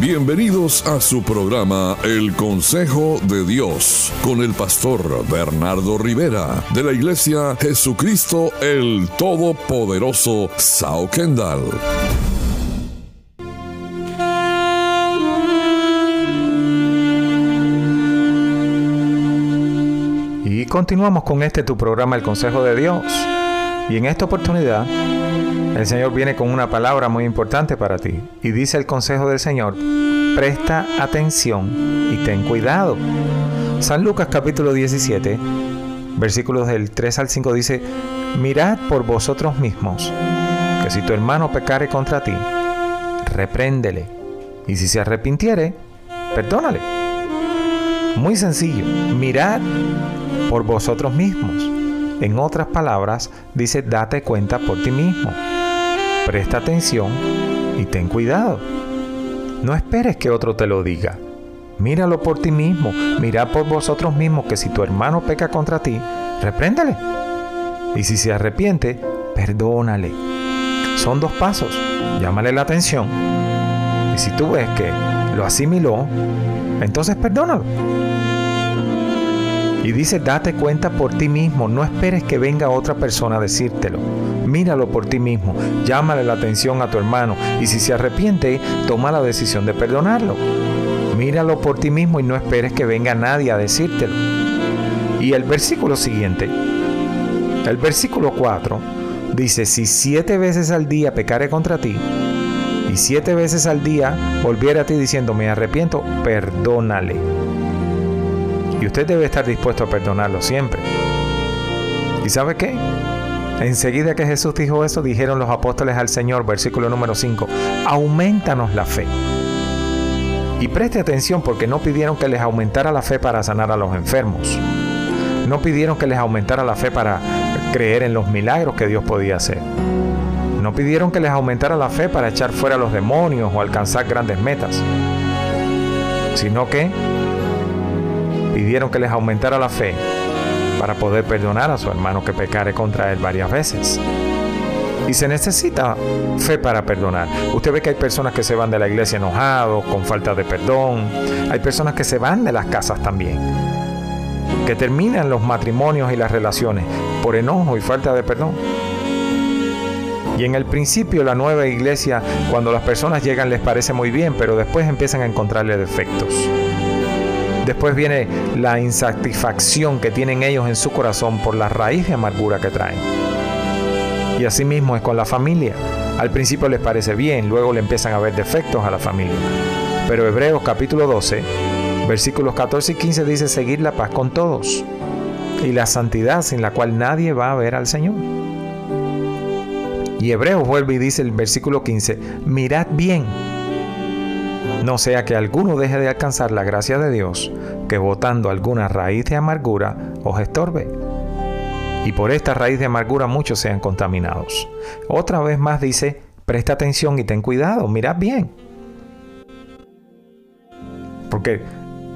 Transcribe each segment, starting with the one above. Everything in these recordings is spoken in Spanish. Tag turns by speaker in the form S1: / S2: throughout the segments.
S1: Bienvenidos a su programa El Consejo de Dios con el pastor Bernardo Rivera de la Iglesia Jesucristo el Todopoderoso Sao Kendall.
S2: Y continuamos con este tu programa El Consejo de Dios. Y en esta oportunidad el Señor viene con una palabra muy importante para ti. Y dice el consejo del Señor, presta atención y ten cuidado. San Lucas capítulo 17, versículos del 3 al 5 dice, mirad por vosotros mismos, que si tu hermano pecare contra ti, repréndele. Y si se arrepintiere, perdónale. Muy sencillo, mirad por vosotros mismos. En otras palabras, dice, date cuenta por ti mismo. Presta atención y ten cuidado. No esperes que otro te lo diga. Míralo por ti mismo, mira por vosotros mismos que si tu hermano peca contra ti, repréndele. Y si se arrepiente, perdónale. Son dos pasos. Llámale la atención. Y si tú ves que lo asimiló, entonces perdónalo. Y dice, date cuenta por ti mismo, no esperes que venga otra persona a decírtelo. Míralo por ti mismo, llámale la atención a tu hermano y si se arrepiente, toma la decisión de perdonarlo. Míralo por ti mismo y no esperes que venga nadie a decírtelo. Y el versículo siguiente, el versículo 4, dice, si siete veces al día pecare contra ti, y siete veces al día volviera a ti diciendo, me arrepiento, perdónale. Y usted debe estar dispuesto a perdonarlo siempre. ¿Y sabe qué? Enseguida que Jesús dijo eso, dijeron los apóstoles al Señor, versículo número 5, aumentanos la fe. Y preste atención porque no pidieron que les aumentara la fe para sanar a los enfermos. No pidieron que les aumentara la fe para creer en los milagros que Dios podía hacer. No pidieron que les aumentara la fe para echar fuera a los demonios o alcanzar grandes metas. Sino que pidieron que les aumentara la fe para poder perdonar a su hermano que pecare contra él varias veces. Y se necesita fe para perdonar. Usted ve que hay personas que se van de la iglesia enojados, con falta de perdón. Hay personas que se van de las casas también. Que terminan los matrimonios y las relaciones por enojo y falta de perdón. Y en el principio la nueva iglesia, cuando las personas llegan les parece muy bien, pero después empiezan a encontrarle defectos. Después viene la insatisfacción que tienen ellos en su corazón por la raíz de amargura que traen. Y así mismo es con la familia. Al principio les parece bien, luego le empiezan a ver defectos a la familia. Pero Hebreos capítulo 12, versículos 14 y 15 dice seguir la paz con todos y la santidad sin la cual nadie va a ver al Señor. Y Hebreos vuelve y dice el versículo 15, mirad bien no sea que alguno deje de alcanzar la gracia de Dios, que botando alguna raíz de amargura os estorbe. Y por esta raíz de amargura muchos sean contaminados. Otra vez más dice, presta atención y ten cuidado, mirad bien. Porque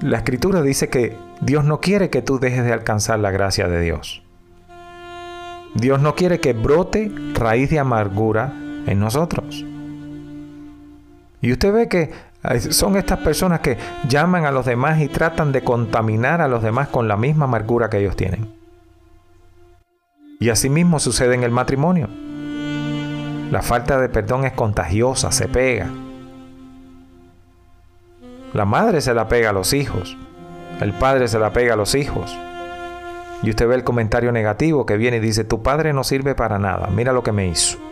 S2: la escritura dice que Dios no quiere que tú dejes de alcanzar la gracia de Dios. Dios no quiere que brote raíz de amargura en nosotros. Y usted ve que son estas personas que llaman a los demás y tratan de contaminar a los demás con la misma amargura que ellos tienen. Y asimismo sucede en el matrimonio. La falta de perdón es contagiosa, se pega. La madre se la pega a los hijos. El padre se la pega a los hijos. Y usted ve el comentario negativo que viene y dice, tu padre no sirve para nada, mira lo que me hizo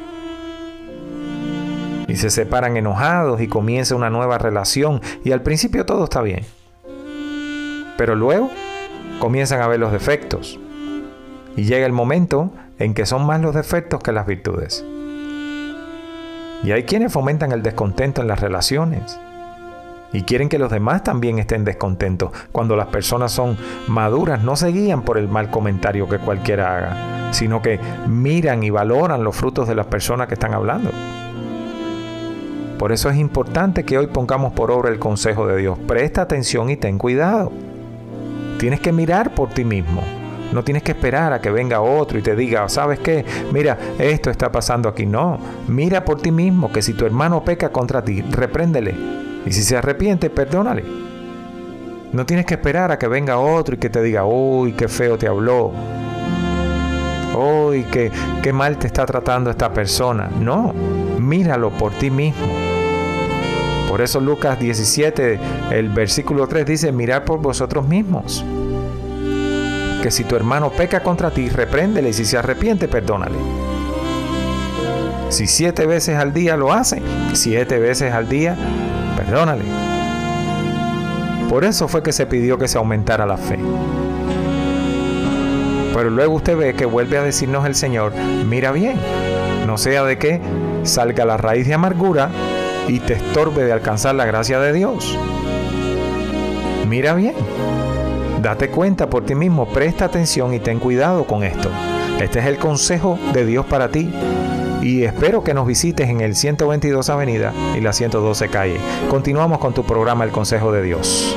S2: y se separan enojados y comienza una nueva relación y al principio todo está bien. Pero luego comienzan a ver los defectos y llega el momento en que son más los defectos que las virtudes. Y hay quienes fomentan el descontento en las relaciones y quieren que los demás también estén descontentos. Cuando las personas son maduras no se guían por el mal comentario que cualquiera haga, sino que miran y valoran los frutos de las personas que están hablando. Por eso es importante que hoy pongamos por obra el consejo de Dios. Presta atención y ten cuidado. Tienes que mirar por ti mismo. No tienes que esperar a que venga otro y te diga, ¿sabes qué? Mira, esto está pasando aquí. No, mira por ti mismo que si tu hermano peca contra ti, repréndele. Y si se arrepiente, perdónale. No tienes que esperar a que venga otro y que te diga, uy, qué feo te habló. Uy, qué, qué mal te está tratando esta persona. No, míralo por ti mismo. Por eso Lucas 17, el versículo 3 dice, mirad por vosotros mismos. Que si tu hermano peca contra ti, repréndele y si se arrepiente, perdónale. Si siete veces al día lo hace, siete veces al día, perdónale. Por eso fue que se pidió que se aumentara la fe. Pero luego usted ve que vuelve a decirnos el Señor, mira bien, no sea de que salga la raíz de amargura y te estorbe de alcanzar la gracia de Dios. Mira bien, date cuenta por ti mismo, presta atención y ten cuidado con esto. Este es el consejo de Dios para ti. Y espero que nos visites en el 122 Avenida y la 112 Calle. Continuamos con tu programa El Consejo de Dios.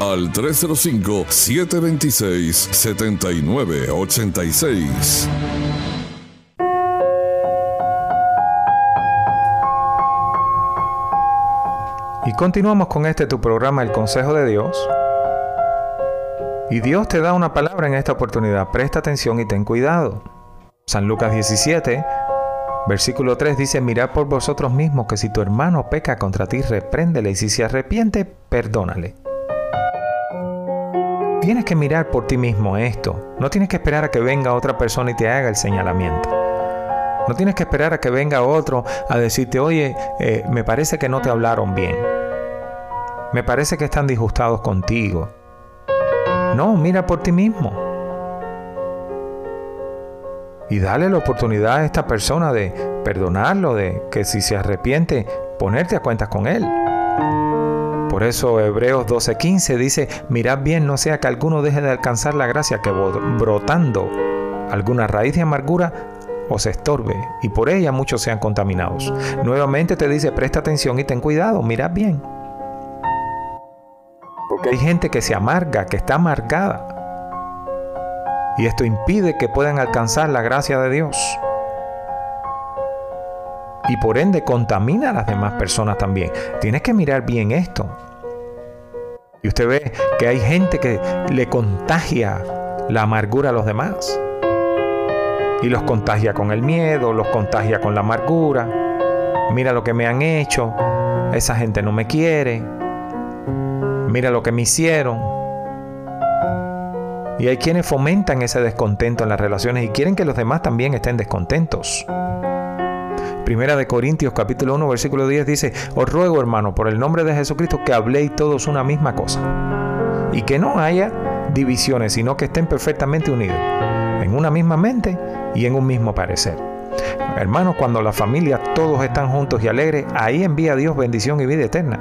S1: al 305-726-7986.
S2: Y continuamos con este tu programa El Consejo de Dios. Y Dios te da una palabra en esta oportunidad. Presta atención y ten cuidado. San Lucas 17, versículo 3 dice, mirad por vosotros mismos que si tu hermano peca contra ti, repréndele y si se arrepiente, perdónale. Tienes que mirar por ti mismo esto. No tienes que esperar a que venga otra persona y te haga el señalamiento. No tienes que esperar a que venga otro a decirte, oye, eh, me parece que no te hablaron bien. Me parece que están disgustados contigo. No, mira por ti mismo. Y dale la oportunidad a esta persona de perdonarlo, de que si se arrepiente, ponerte a cuentas con él. Por eso Hebreos 12:15 dice, mirad bien no sea que alguno deje de alcanzar la gracia que brotando alguna raíz de amargura os estorbe y por ella muchos sean contaminados. Nuevamente te dice, presta atención y ten cuidado, mirad bien. Porque hay gente que se amarga, que está amargada. Y esto impide que puedan alcanzar la gracia de Dios y por ende contamina a las demás personas también. Tienes que mirar bien esto. Y usted ve que hay gente que le contagia la amargura a los demás. Y los contagia con el miedo, los contagia con la amargura. Mira lo que me han hecho. Esa gente no me quiere. Mira lo que me hicieron. Y hay quienes fomentan ese descontento en las relaciones y quieren que los demás también estén descontentos. Primera de Corintios capítulo 1 versículo 10 dice, os ruego hermano por el nombre de Jesucristo que habléis todos una misma cosa y que no haya divisiones, sino que estén perfectamente unidos en una misma mente y en un mismo parecer. Hermanos, cuando la familia todos están juntos y alegres, ahí envía Dios bendición y vida eterna.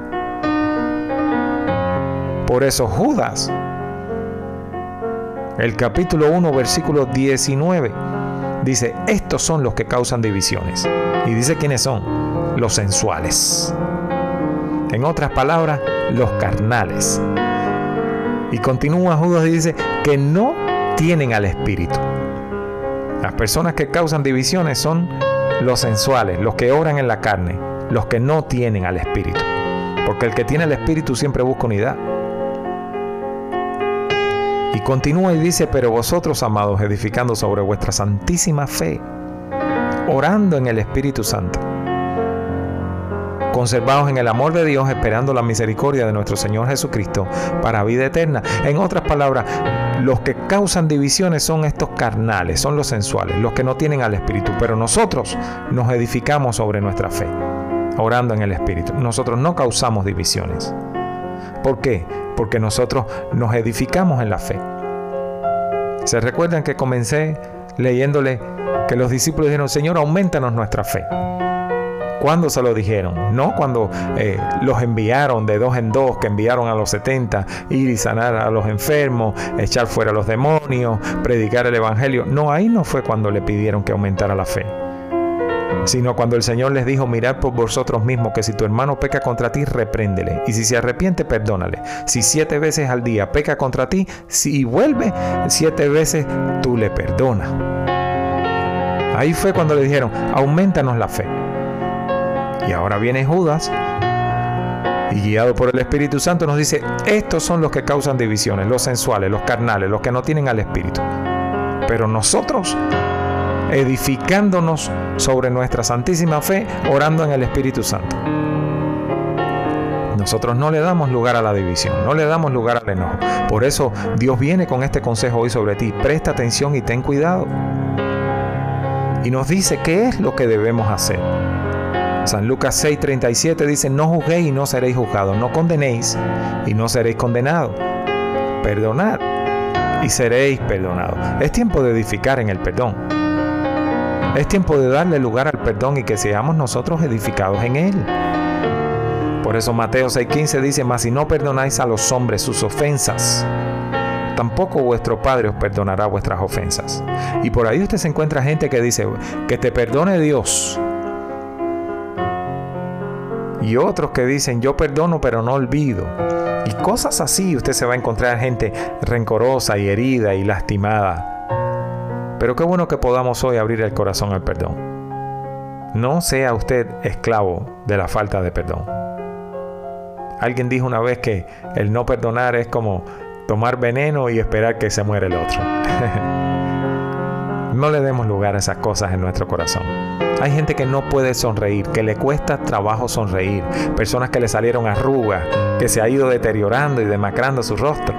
S2: Por eso Judas, el capítulo 1, versículo 19, dice, estos son los que causan divisiones. Y dice quiénes son, los sensuales. En otras palabras, los carnales. Y continúa Judas y dice que no tienen al Espíritu. Las personas que causan divisiones son los sensuales, los que obran en la carne, los que no tienen al Espíritu. Porque el que tiene el Espíritu siempre busca unidad. Y continúa y dice, pero vosotros, amados, edificando sobre vuestra santísima fe, orando en el Espíritu Santo conservados en el amor de Dios, esperando la misericordia de nuestro Señor Jesucristo para vida eterna. En otras palabras, los que causan divisiones son estos carnales, son los sensuales, los que no tienen al Espíritu, pero nosotros nos edificamos sobre nuestra fe, orando en el Espíritu. Nosotros no causamos divisiones. ¿Por qué? Porque nosotros nos edificamos en la fe. ¿Se recuerdan que comencé leyéndole que los discípulos dijeron, Señor, aumentanos nuestra fe? ¿Cuándo se lo dijeron? No cuando eh, los enviaron de dos en dos, que enviaron a los 70, ir y sanar a los enfermos, echar fuera a los demonios, predicar el Evangelio. No, ahí no fue cuando le pidieron que aumentara la fe sino cuando el Señor les dijo, mirad por vosotros mismos que si tu hermano peca contra ti, repréndele, y si se arrepiente, perdónale. Si siete veces al día peca contra ti, si vuelve siete veces, tú le perdonas. Ahí fue cuando le dijeron, aumentanos la fe. Y ahora viene Judas y guiado por el Espíritu Santo nos dice, estos son los que causan divisiones, los sensuales, los carnales, los que no tienen al Espíritu. Pero nosotros, edificándonos sobre nuestra santísima fe, orando en el Espíritu Santo. Nosotros no le damos lugar a la división, no le damos lugar al enojo. Por eso Dios viene con este consejo hoy sobre ti. Presta atención y ten cuidado. Y nos dice qué es lo que debemos hacer. San Lucas 6:37 dice, no juzguéis y no seréis juzgados, no condenéis y no seréis condenados. Perdonad y seréis perdonados. Es tiempo de edificar en el perdón. Es tiempo de darle lugar al perdón y que seamos nosotros edificados en él. Por eso Mateo 6:15 dice, mas si no perdonáis a los hombres sus ofensas, tampoco vuestro Padre os perdonará vuestras ofensas. Y por ahí usted se encuentra gente que dice, que te perdone Dios, y otros que dicen yo perdono pero no olvido. Y cosas así usted se va a encontrar gente rencorosa y herida y lastimada. Pero qué bueno que podamos hoy abrir el corazón al perdón. No sea usted esclavo de la falta de perdón. Alguien dijo una vez que el no perdonar es como tomar veneno y esperar que se muera el otro. no le demos lugar a esas cosas en nuestro corazón. Hay gente que no puede sonreír, que le cuesta trabajo sonreír. Personas que le salieron arrugas, que se ha ido deteriorando y demacrando su rostro.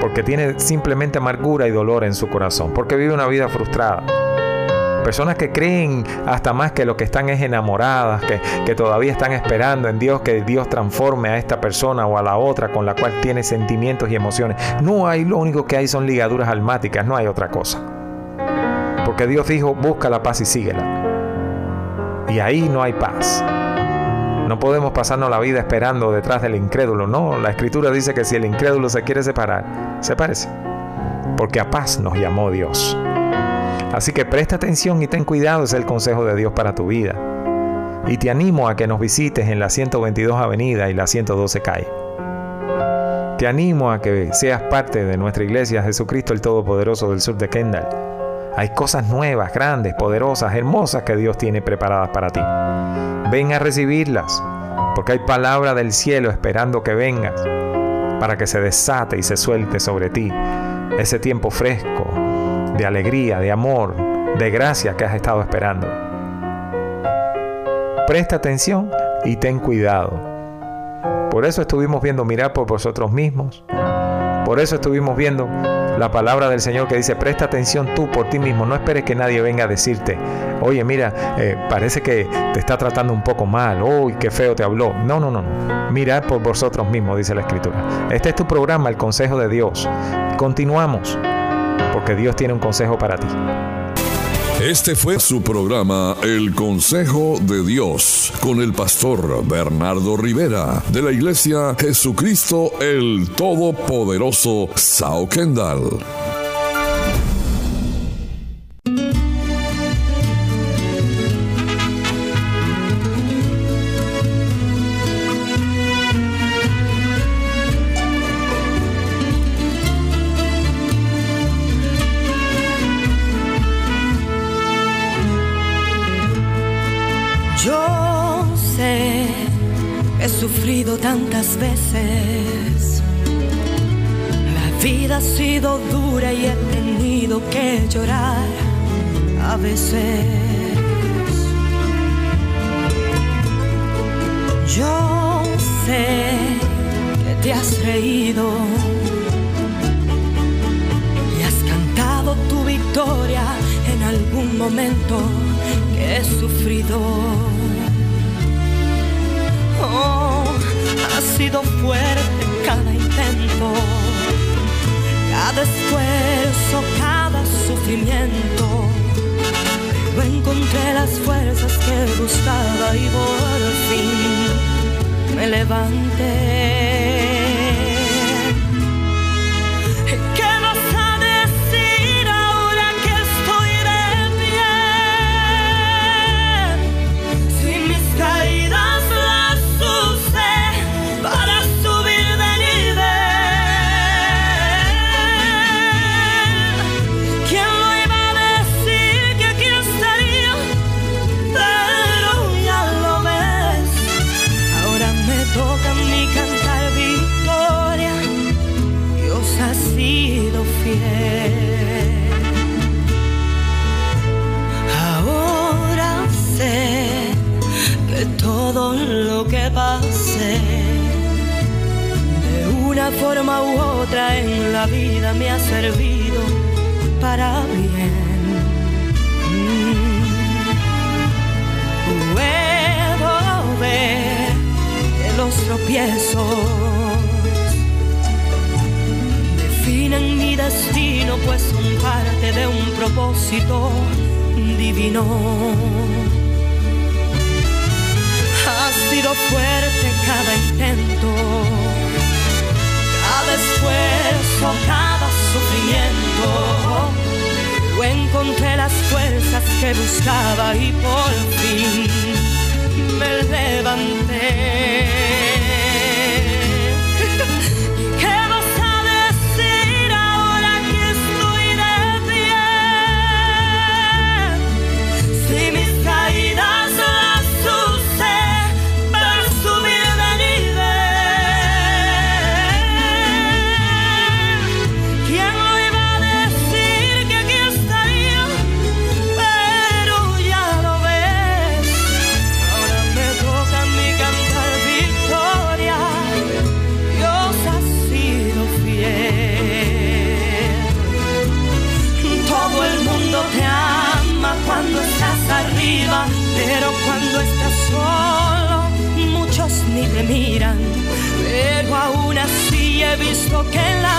S2: Porque tiene simplemente amargura y dolor en su corazón. Porque vive una vida frustrada. Personas que creen hasta más que lo que están es enamoradas, que, que, todavía están esperando en Dios que Dios transforme a esta persona o a la otra con la cual tiene sentimientos y emociones. No hay, lo único que hay son ligaduras almáticas, no hay otra cosa. Porque Dios dijo, busca la paz y síguela. Y ahí no hay paz. No podemos pasarnos la vida esperando detrás del incrédulo. No, la escritura dice que si el incrédulo se quiere separar, sepárese. Porque a paz nos llamó Dios. Así que presta atención y ten cuidado, es el consejo de Dios para tu vida. Y te animo a que nos visites en la 122 Avenida y la 112 Calle. Te animo a que seas parte de nuestra iglesia Jesucristo el Todopoderoso del sur de Kendall hay cosas nuevas, grandes, poderosas, hermosas que Dios tiene preparadas para ti. Ven a recibirlas, porque hay palabra del cielo esperando que vengas, para que se desate y se suelte sobre ti ese tiempo fresco, de alegría, de amor, de gracia que has estado esperando. Presta atención y ten cuidado. Por eso estuvimos viendo mirar por vosotros mismos. Por eso estuvimos viendo la palabra del Señor que dice, presta atención tú por ti mismo, no esperes que nadie venga a decirte, oye, mira, eh, parece que te está tratando un poco mal, uy, qué feo te habló. No, no, no, no. Mirad por vosotros mismos, dice la Escritura. Este es tu programa, el consejo de Dios. Continuamos, porque Dios tiene un consejo para ti.
S1: Este fue su programa El Consejo de Dios con el pastor Bernardo Rivera de la iglesia Jesucristo el Todopoderoso Sao Kendall.
S3: Sufrido tantas veces. La vida ha sido dura y he tenido que llorar a veces. Yo sé que te has reído y has cantado tu victoria en algún momento que he sufrido. Ha sido fuerte cada intento, cada esfuerzo, cada sufrimiento. Pero encontré las fuerzas que buscaba y por fin me levanté. ¿Qué la vida me ha servido para bien. Mm. Puedo ver que los tropiezos definen mi destino, pues son parte de un propósito divino. Ha sido fuerte cada intento, cada esfuerzo, cada sufrimiento. Yo encontré las fuerzas que buscaba y por fin me levanté. He visto que la